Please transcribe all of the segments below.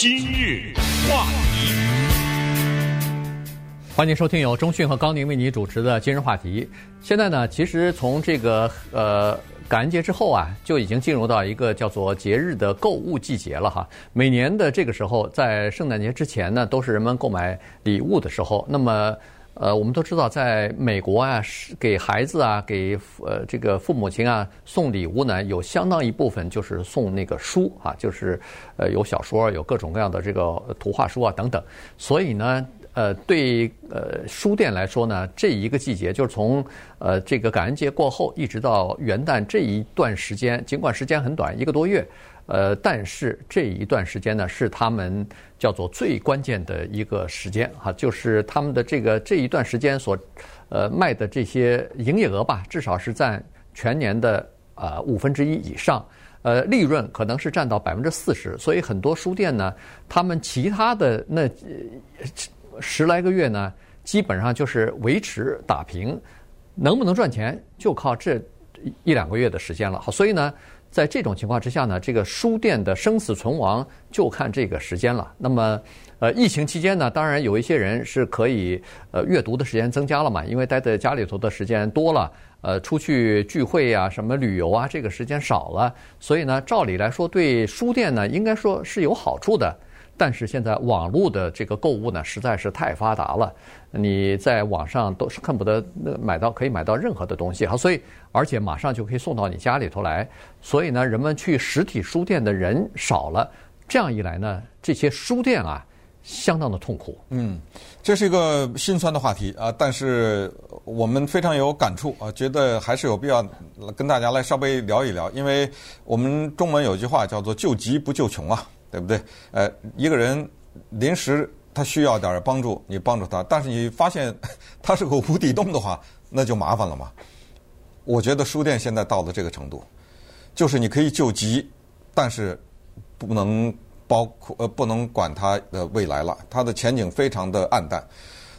今日话题，欢迎收听由中讯和高宁为你主持的今日话题。现在呢，其实从这个呃感恩节之后啊，就已经进入到一个叫做节日的购物季节了哈。每年的这个时候，在圣诞节之前呢，都是人们购买礼物的时候。那么呃，我们都知道，在美国啊，是给孩子啊，给呃这个父母亲啊送礼物呢，有相当一部分就是送那个书啊，就是呃有小说，有各种各样的这个图画书啊等等。所以呢，呃，对呃书店来说呢，这一个季节就是从呃这个感恩节过后一直到元旦这一段时间，尽管时间很短，一个多月。呃，但是这一段时间呢，是他们叫做最关键的一个时间哈，就是他们的这个这一段时间所呃卖的这些营业额吧，至少是占全年的呃五分之一以上，呃，利润可能是占到百分之四十，所以很多书店呢，他们其他的那十来个月呢，基本上就是维持打平，能不能赚钱就靠这一两个月的时间了，好，所以呢。在这种情况之下呢，这个书店的生死存亡就看这个时间了。那么，呃，疫情期间呢，当然有一些人是可以呃阅读的时间增加了嘛，因为待在家里头的时间多了，呃，出去聚会呀、什么旅游啊，这个时间少了，所以呢，照理来说对书店呢，应该说是有好处的。但是现在网络的这个购物呢，实在是太发达了，你在网上都是恨不得买到可以买到任何的东西哈，所以而且马上就可以送到你家里头来，所以呢，人们去实体书店的人少了，这样一来呢，这些书店啊，相当的痛苦。嗯，这是一个心酸的话题啊，但是我们非常有感触啊，觉得还是有必要跟大家来稍微聊一聊，因为我们中文有句话叫做“救急不救穷”啊。对不对？呃，一个人临时他需要点帮助，你帮助他，但是你发现 他是个无底洞的话，那就麻烦了嘛。我觉得书店现在到了这个程度，就是你可以救急，但是不能包括呃不能管他的未来了，它的前景非常的黯淡。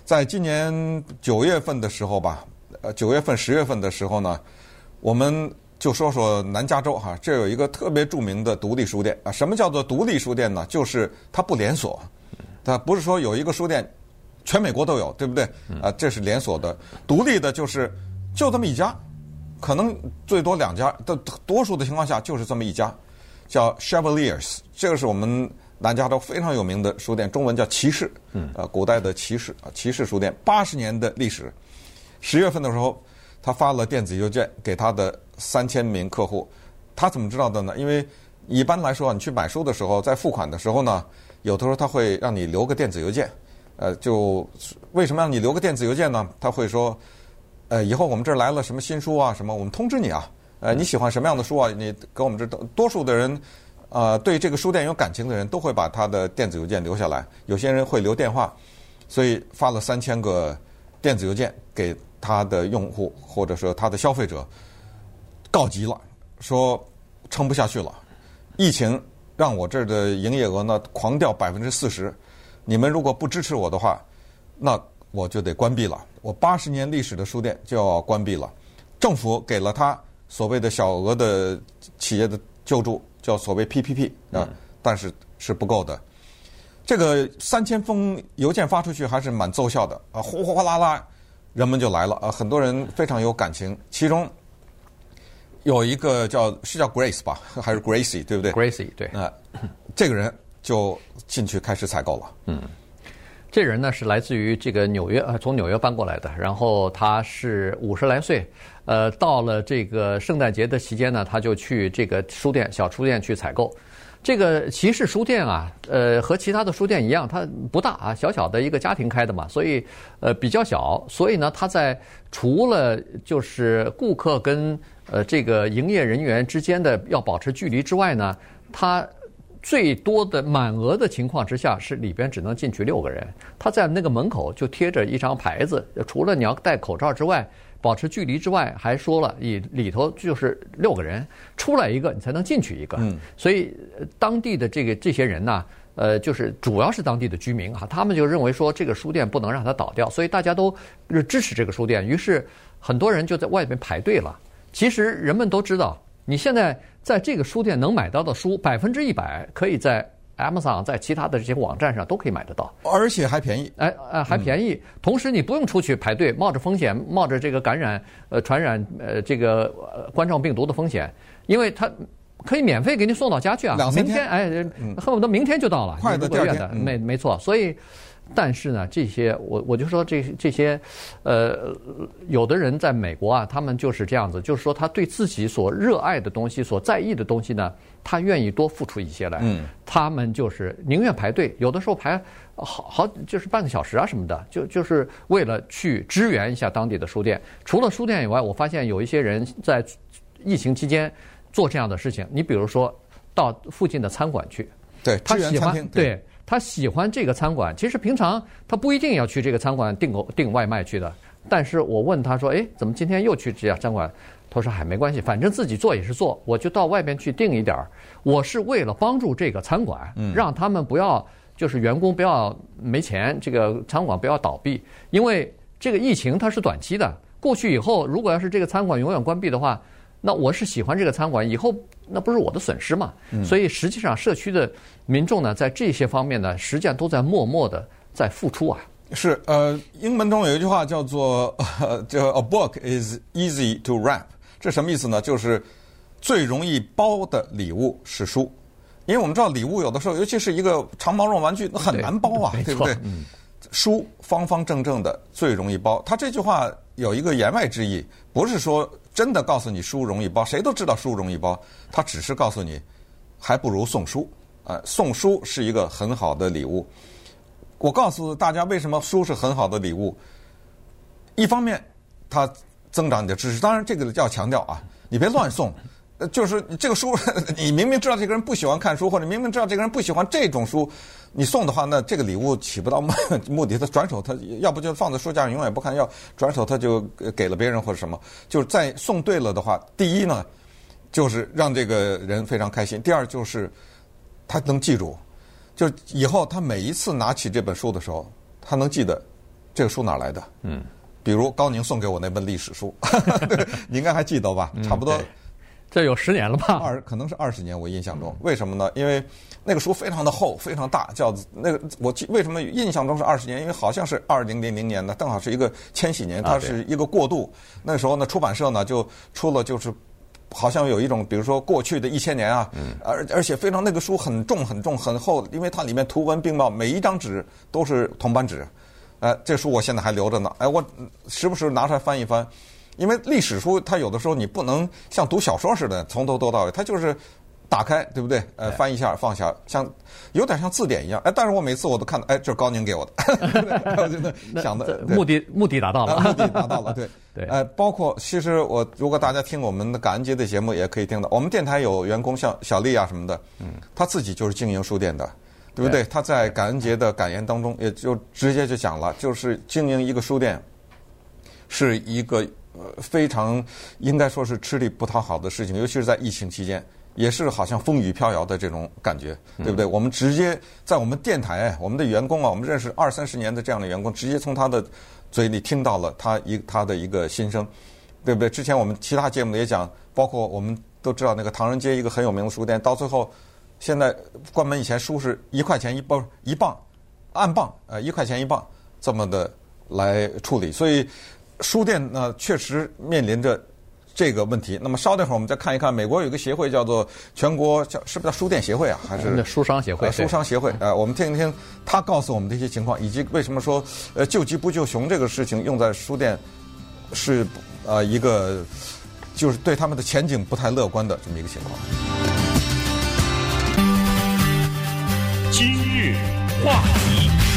在今年九月份的时候吧，呃九月份十月份的时候呢，我们。就说说南加州哈，这有一个特别著名的独立书店啊。什么叫做独立书店呢？就是它不连锁，它不是说有一个书店，全美国都有，对不对？啊，这是连锁的。独立的就是就这么一家，可能最多两家，的多数的情况下就是这么一家，叫 Chevaliers。这个是我们南加州非常有名的书店，中文叫骑士，呃，古代的骑士啊，骑士书店，八十年的历史。十月份的时候，他发了电子邮件给他的。三千名客户，他怎么知道的呢？因为一般来说，你去买书的时候，在付款的时候呢，有的时候他会让你留个电子邮件。呃，就为什么让你留个电子邮件呢？他会说，呃，以后我们这儿来了什么新书啊，什么我们通知你啊。呃，你喜欢什么样的书啊？你给我们这多数的人，呃，对这个书店有感情的人都会把他的电子邮件留下来。有些人会留电话，所以发了三千个电子邮件给他的用户或者说他的消费者。告急了，说撑不下去了，疫情让我这儿的营业额呢狂掉百分之四十，你们如果不支持我的话，那我就得关闭了，我八十年历史的书店就要关闭了。政府给了他所谓的小额的企业的救助，叫所谓 PPP 啊，但是是不够的。这个三千封邮件发出去还是蛮奏效的啊，哗哗哗啦啦，人们就来了啊，很多人非常有感情，其中。有一个叫是叫 Grace 吧，还是 Gracie 对不对？Gracie 对。啊，这个人就进去开始采购了。嗯，这人呢是来自于这个纽约，呃，从纽约搬过来的。然后他是五十来岁，呃，到了这个圣诞节的期间呢，他就去这个书店、小书店去采购。这个骑士书店啊，呃，和其他的书店一样，它不大啊，小小的一个家庭开的嘛，所以呃比较小。所以呢，他在除了就是顾客跟呃，这个营业人员之间的要保持距离之外呢，他最多的满额的情况之下是里边只能进去六个人。他在那个门口就贴着一张牌子，除了你要戴口罩之外，保持距离之外，还说了里里头就是六个人，出来一个你才能进去一个。嗯，所以当地的这个这些人呢，呃，就是主要是当地的居民哈，他们就认为说这个书店不能让它倒掉，所以大家都支持这个书店，于是很多人就在外面排队了。其实人们都知道，你现在在这个书店能买到的书，百分之一百可以在 Amazon，在其他的这些网站上都可以买得到，而且还便宜。哎哎，还便宜。同时你不用出去排队，冒着风险，冒着这个感染呃传染呃这个冠状病毒的风险，因为它可以免费给你送到家去啊。两三天，明天哎，恨不得明天就到了，快的第二天，没没错，所以。但是呢，这些我我就说这这些，呃，有的人在美国啊，他们就是这样子，就是说他对自己所热爱的东西、所在意的东西呢，他愿意多付出一些来。嗯。他们就是宁愿排队，有的时候排好好就是半个小时啊什么的，就就是为了去支援一下当地的书店。除了书店以外，我发现有一些人在疫情期间做这样的事情。你比如说到附近的餐馆去，对，他喜欢对。对他喜欢这个餐馆，其实平常他不一定要去这个餐馆订个订外卖去的。但是我问他说：“哎，怎么今天又去这家餐馆？”他说：“嗨没关系，反正自己做也是做，我就到外边去订一点儿。我是为了帮助这个餐馆，让他们不要就是员工不要没钱，这个餐馆不要倒闭。因为这个疫情它是短期的，过去以后，如果要是这个餐馆永远关闭的话。”那我是喜欢这个餐馆，以后那不是我的损失嘛？所以实际上社区的民众呢，在这些方面呢，实际上都在默默的在付出啊。是呃，英文中有一句话叫做呃，叫 “A book is easy to wrap”，这什么意思呢？就是最容易包的礼物是书，因为我们知道礼物有的时候，尤其是一个长毛绒玩具，那很难包啊，对，对不对？嗯，书方方正正的最容易包。他这句话有一个言外之意，不是说。真的告诉你书容易包，谁都知道书容易包。他只是告诉你，还不如送书。呃，送书是一个很好的礼物。我告诉大家，为什么书是很好的礼物？一方面，它增长你的知识。当然，这个要强调啊，你别乱送。就是这个书，你明明知道这个人不喜欢看书，或者明明知道这个人不喜欢这种书，你送的话，那这个礼物起不到目 的。他转手，他要不就放在书架上永远不看，要转手他就给了别人或者什么。就是在送对了的话，第一呢，就是让这个人非常开心；第二就是他能记住，就以后他每一次拿起这本书的时候，他能记得这个书哪来的。嗯，比如高宁送给我那本历史书，你应该还记得吧？差不多。这有十年了吧？二可能是二十年，我印象中。为什么呢？因为那个书非常的厚，非常大，叫那个我记为什么印象中是二十年？因为好像是二零零零年的，正好是一个千禧年，它是一个过渡。那时候呢，出版社呢就出了，就是好像有一种，比如说过去的一千年啊，而而且非常那个书很重很重很厚，因为它里面图文并茂，每一张纸都是铜版纸。哎，这书我现在还留着呢。哎，我时不时拿出来翻一翻。因为历史书，它有的时候你不能像读小说似的从头读到尾，它就是打开，对不对？呃，翻一下放下，像有点像字典一样。哎，但是我每次我都看到，哎，这是高宁给我的，想的目的目的达到了，目的达到了，对 对。哎，包括其实我如果大家听我们的感恩节的节目，也可以听到，我们电台有员工像小丽啊什么的，嗯，他自己就是经营书店的，对不对？他在感恩节的感言当中，也就直接就讲了，就是经营一个书店是一个。呃，非常应该说是吃力不讨好的事情，尤其是在疫情期间，也是好像风雨飘摇的这种感觉，对不对？嗯、我们直接在我们电台，我们的员工啊，我们认识二三十年的这样的员工，直接从他的嘴里听到了他一他的一个心声，对不对？之前我们其他节目也讲，包括我们都知道那个唐人街一个很有名的书店，到最后现在关门以前书是一块钱一包一磅，按磅呃一块钱一磅这么的来处理，所以。书店呢，确实面临着这个问题。那么稍等会儿，我们再看一看，美国有个协会叫做全国叫是不是叫书店协会啊？还是书商协会？书商协会。呃，我们听一听他告诉我们这些情况，以及为什么说呃救急不救穷这个事情用在书店是呃一个就是对他们的前景不太乐观的这么一个情况。今日话题。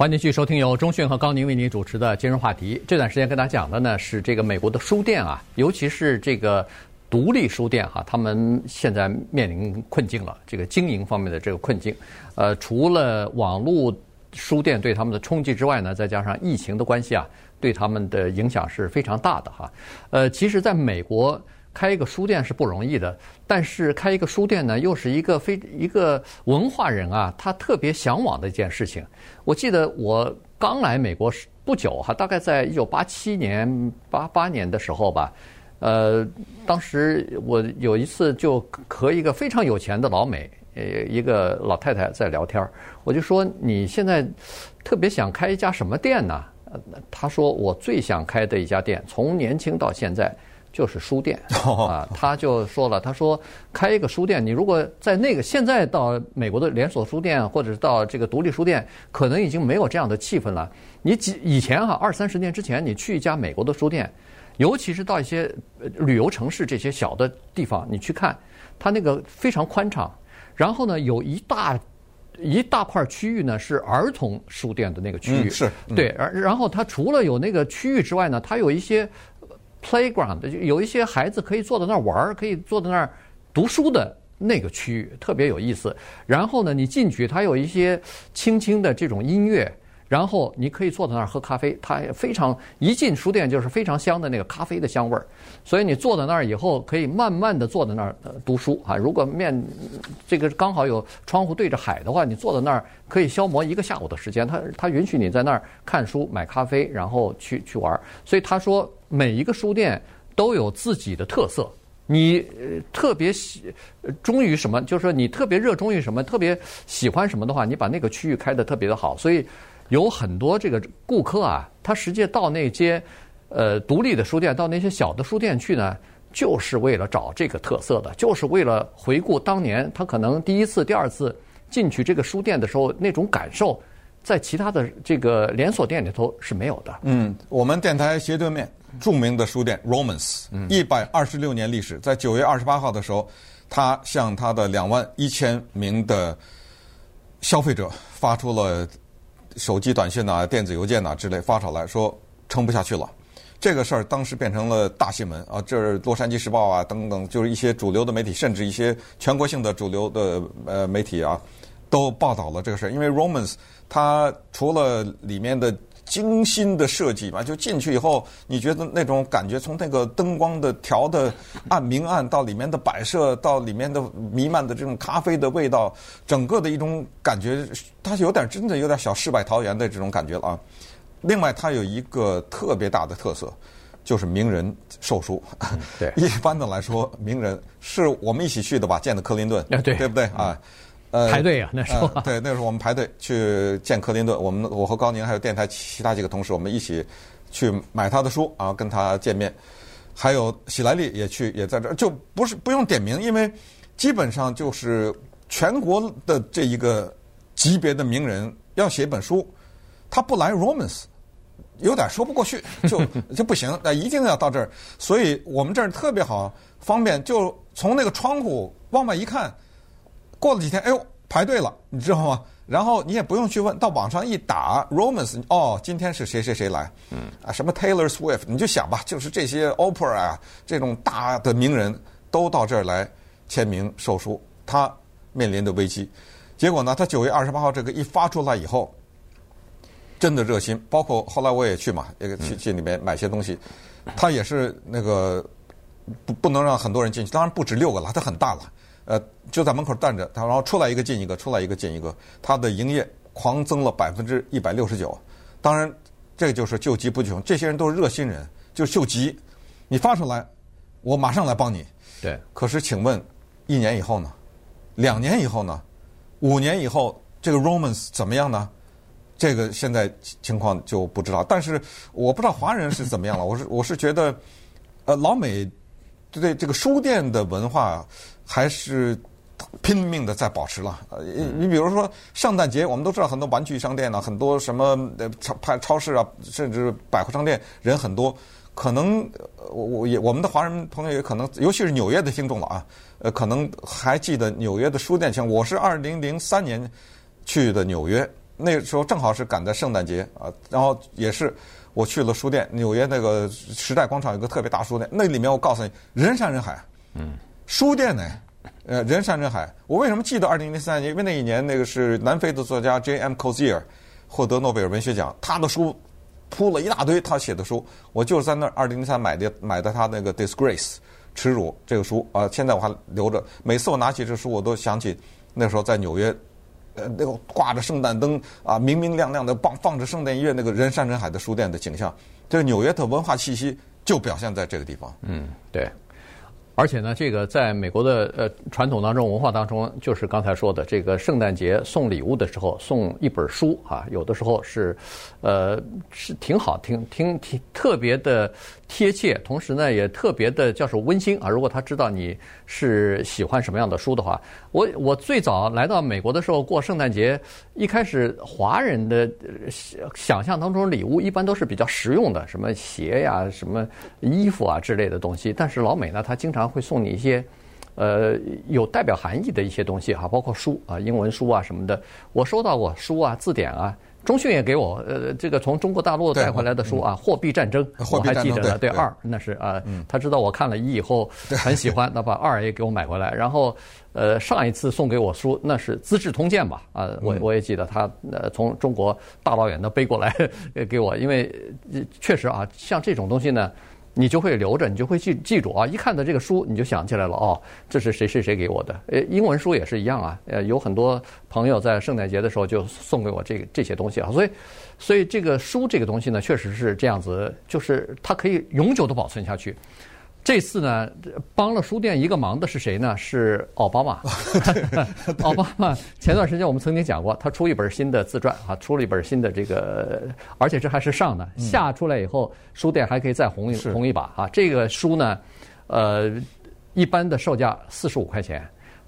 欢迎继续收听由钟讯和高宁为您主持的今日话题。这段时间跟大家讲的呢是这个美国的书店啊，尤其是这个独立书店哈、他们现在面临困境了，这个经营方面的这个困境。呃，除了网络书店对他们的冲击之外呢，再加上疫情的关系啊，对他们的影响是非常大的哈。呃，其实在美国。开一个书店是不容易的，但是开一个书店呢，又是一个非一个文化人啊，他特别向往的一件事情。我记得我刚来美国不久哈，大概在一九八七年、八八年的时候吧，呃，当时我有一次就和一个非常有钱的老美，呃，一个老太太在聊天，我就说你现在特别想开一家什么店呢？她说我最想开的一家店，从年轻到现在。就是书店啊，他就说了，他说开一个书店，你如果在那个现在到美国的连锁书店，或者是到这个独立书店，可能已经没有这样的气氛了。你几以前哈，二三十年之前，你去一家美国的书店，尤其是到一些旅游城市这些小的地方，你去看，它那个非常宽敞，然后呢，有一大一大块区域呢是儿童书店的那个区域，嗯、是、嗯、对，然然后它除了有那个区域之外呢，它有一些。Playground 就有一些孩子可以坐在那儿玩儿，可以坐在那儿读书的那个区域特别有意思。然后呢，你进去，它有一些轻轻的这种音乐，然后你可以坐在那儿喝咖啡。它非常一进书店就是非常香的那个咖啡的香味儿。所以你坐在那儿以后，可以慢慢的坐在那儿读书啊。如果面这个刚好有窗户对着海的话，你坐在那儿可以消磨一个下午的时间。它它允许你在那儿看书、买咖啡，然后去去玩儿。所以他说。每一个书店都有自己的特色，你特别喜忠于什么，就是说你特别热衷于什么，特别喜欢什么的话，你把那个区域开得特别的好。所以有很多这个顾客啊，他实际到那些呃独立的书店，到那些小的书店去呢，就是为了找这个特色的，就是为了回顾当年他可能第一次、第二次进去这个书店的时候那种感受，在其他的这个连锁店里头是没有的。嗯，我们电台斜对面。著名的书店 Romans，一百二十六年历史，在九月二十八号的时候，他向他的两万一千名的消费者发出了手机短信呐、电子邮件呐之类发出来说撑不下去了。这个事儿当时变成了大新闻啊，这是《洛杉矶时报》啊等等，就是一些主流的媒体，甚至一些全国性的主流的呃媒体啊，都报道了这个事儿。因为 Romans 它除了里面的精心的设计吧，就进去以后，你觉得那种感觉，从那个灯光的调的暗明暗，到里面的摆设，到里面的弥漫的这种咖啡的味道，整个的一种感觉，它有点真的有点小世外桃源的这种感觉了啊。另外，它有一个特别大的特色，就是名人售书。对，一般的来说，名人是我们一起去的吧，见的克林顿，对，对不对啊？呃，排队啊，那时候、呃、对，那时候我们排队去见克林顿，我们我和高宁还有电台其他几个同事，我们一起去买他的书啊，跟他见面。还有喜来利也去，也在这儿，就不是不用点名，因为基本上就是全国的这一个级别的名人要写一本书，他不来 Romans 有点说不过去，就就不行，那一定要到这儿。所以我们这儿特别好，方便，就从那个窗户往外一看。过了几天，哎呦，排队了，你知道吗？然后你也不用去问，到网上一打 Romans，哦，今天是谁谁谁来？嗯，啊，什么 Taylor Swift，你就想吧，就是这些 Oprah 啊，这种大的名人都到这儿来签名售书，他面临的危机。结果呢，他九月二十八号这个一发出来以后，真的热心，包括后来我也去嘛，也去去里面买些东西，他也是那个不不能让很多人进去，当然不止六个了，他很大了。呃，就在门口站着，他然后出来一个进一个，出来一个进一个，他的营业狂增了百分之一百六十九。当然，这就是救急不救穷，这些人都是热心人，就是救急。你发出来，我马上来帮你。对。可是，请问，一年以后呢？两年以后呢？五年以后，这个 Romans 怎么样呢？这个现在情况就不知道。但是，我不知道华人是怎么样了。我是我是觉得，呃，老美。对这个书店的文化还是拼命的在保持了。呃，你比如说圣诞节，我们都知道很多玩具商店呢，很多什么超派超市啊，甚至百货商店人很多。可能我我也我们的华人朋友也可能，尤其是纽约的听众了啊，呃，可能还记得纽约的书店像我是二零零三年去的纽约，那时候正好是赶在圣诞节啊，然后也是。我去了书店，纽约那个时代广场有个特别大书店，那里面我告诉你，人山人海。嗯，书店呢，呃，人山人海。我为什么记得二零零三年？因为那一年那个是南非的作家 J.M. Cozier 获得诺贝尔文学奖，他的书铺了一大堆，他写的书，我就是在那二零零三买的买的他那个 Disgrace 耻辱这个书啊，现在我还留着。每次我拿起这书，我都想起那时候在纽约。呃，那个挂着圣诞灯啊，明明亮亮的放放着圣诞音乐，那个人山人海的书店的景象，这个纽约的文化气息就表现在这个地方。嗯，对。而且呢，这个在美国的呃传统当中、文化当中，就是刚才说的这个圣诞节送礼物的时候送一本书啊，有的时候是，呃，是挺好、挺挺挺特别的贴切，同时呢也特别的叫做温馨啊。如果他知道你是喜欢什么样的书的话，我我最早来到美国的时候过圣诞节，一开始华人的想象当中礼物一般都是比较实用的，什么鞋呀、什么衣服啊之类的东西，但是老美呢，他经常会送你一些，呃，有代表含义的一些东西哈，包括书啊，英文书啊什么的。我收到过书啊，字典啊。中讯也给我，呃，这个从中国大陆带回来的书啊，《货币战争》，我还记得呢。对，二那是啊，他知道我看了一以后很喜欢，那把二也给我买回来。然后，呃，上一次送给我书那是《资治通鉴》吧？啊，我我也记得他呃从中国大老远的背过来 给我，因为确实啊，像这种东西呢。你就会留着，你就会记记住啊！一看到这个书，你就想起来了哦，这是谁谁谁给我的？呃，英文书也是一样啊。呃，有很多朋友在圣诞节的时候就送给我这个这些东西啊，所以，所以这个书这个东西呢，确实是这样子，就是它可以永久的保存下去。这次呢，帮了书店一个忙的是谁呢？是奥巴马。奥巴马前段时间我们曾经讲过，他出一本新的自传啊，出了一本新的这个，而且这还是上的，下出来以后，书店还可以再红一红一把啊。这个书呢，呃，一般的售价四十五块钱，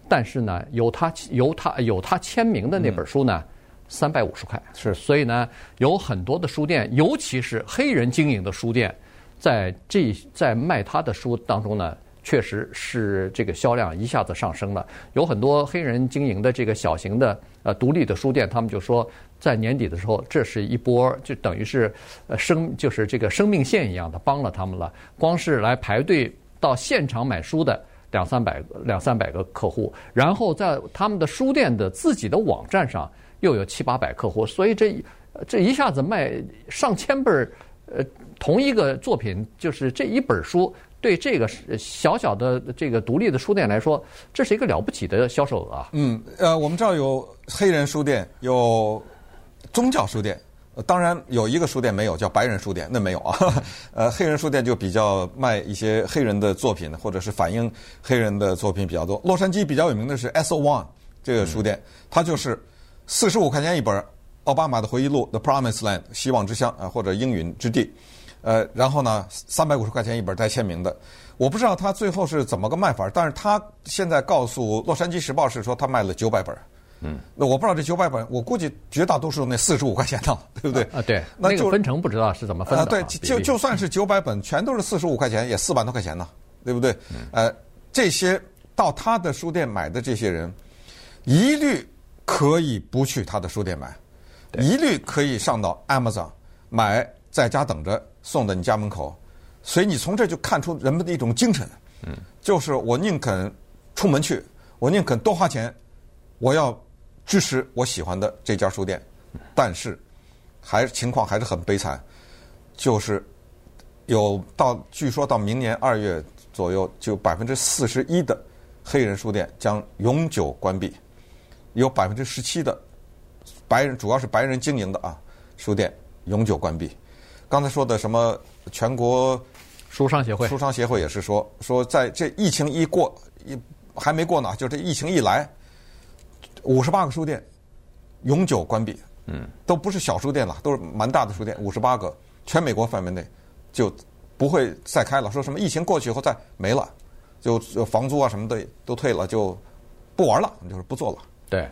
但是呢，有他有他有他签名的那本书呢，三百五十块。是，所以呢，有很多的书店，尤其是黑人经营的书店。在这在卖他的书当中呢，确实是这个销量一下子上升了。有很多黑人经营的这个小型的呃独立的书店，他们就说，在年底的时候，这是一波就等于是呃生就是这个生命线一样的帮了他们了。光是来排队到现场买书的两三百两三百个客户，然后在他们的书店的自己的网站上又有七八百客户，所以这这一下子卖上千本呃。同一个作品，就是这一本书，对这个小小的这个独立的书店来说，这是一个了不起的销售额啊。嗯，呃，我们知道有黑人书店，有宗教书店，当然有一个书店没有，叫白人书店，那没有啊。呃，黑人书店就比较卖一些黑人的作品，或者是反映黑人的作品比较多。洛杉矶比较有名的是 S O One 这个书店，它就是四十五块钱一本奥巴马的回忆录《The Promised Land》希望之乡啊，或者应允之地。呃，然后呢，三百五十块钱一本带签名的，我不知道他最后是怎么个卖法，但是他现在告诉《洛杉矶时报》是说他卖了九百本。嗯，那我不知道这九百本，我估计绝大多数那四十五块钱的，对不对？啊，对，那就那个分成不知道是怎么分的。啊，对，就就算是九百本，全都是四十五块钱，也四万多块钱呢，对不对？嗯。呃，这些到他的书店买的这些人，一律可以不去他的书店买，一律可以上到 Amazon 买，在家等着。送到你家门口，所以你从这就看出人们的一种精神，嗯，就是我宁肯出门去，我宁肯多花钱，我要支持我喜欢的这家书店，但是还是情况还是很悲惨，就是有到据说到明年二月左右，就百分之四十一的黑人书店将永久关闭，有百分之十七的白人，主要是白人经营的啊书店永久关闭。刚才说的什么全国书商协会，书商协会也是说说在这疫情一过一还没过呢，就这疫情一来，五十八个书店永久关闭，嗯，都不是小书店了，都是蛮大的书店，五十八个，全美国范围内就不会再开了。说什么疫情过去以后再没了，就房租啊什么的都退了，就不玩了，就是不做了。对。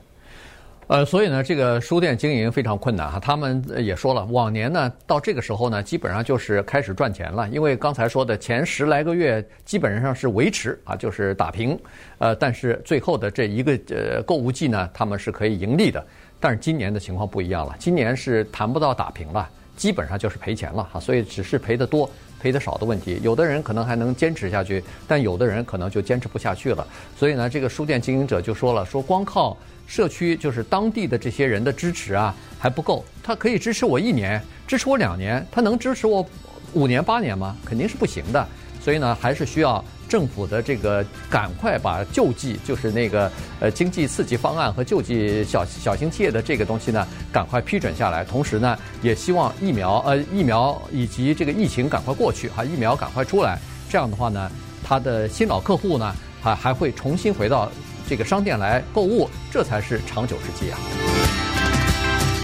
呃，所以呢，这个书店经营非常困难哈。他们也说了，往年呢，到这个时候呢，基本上就是开始赚钱了，因为刚才说的前十来个月基本上是维持啊，就是打平。呃，但是最后的这一个呃购物季呢，他们是可以盈利的。但是今年的情况不一样了，今年是谈不到打平了，基本上就是赔钱了哈。所以只是赔得多。赔的少的问题，有的人可能还能坚持下去，但有的人可能就坚持不下去了。所以呢，这个书店经营者就说了，说光靠社区就是当地的这些人的支持啊还不够，他可以支持我一年，支持我两年，他能支持我五年八年吗？肯定是不行的。所以呢，还是需要政府的这个赶快把救济，就是那个呃经济刺激方案和救济小小型企业的这个东西呢，赶快批准下来。同时呢，也希望疫苗呃疫苗以及这个疫情赶快过去哈，疫苗赶快出来。这样的话呢，他的新老客户呢还还会重新回到这个商店来购物，这才是长久之计啊。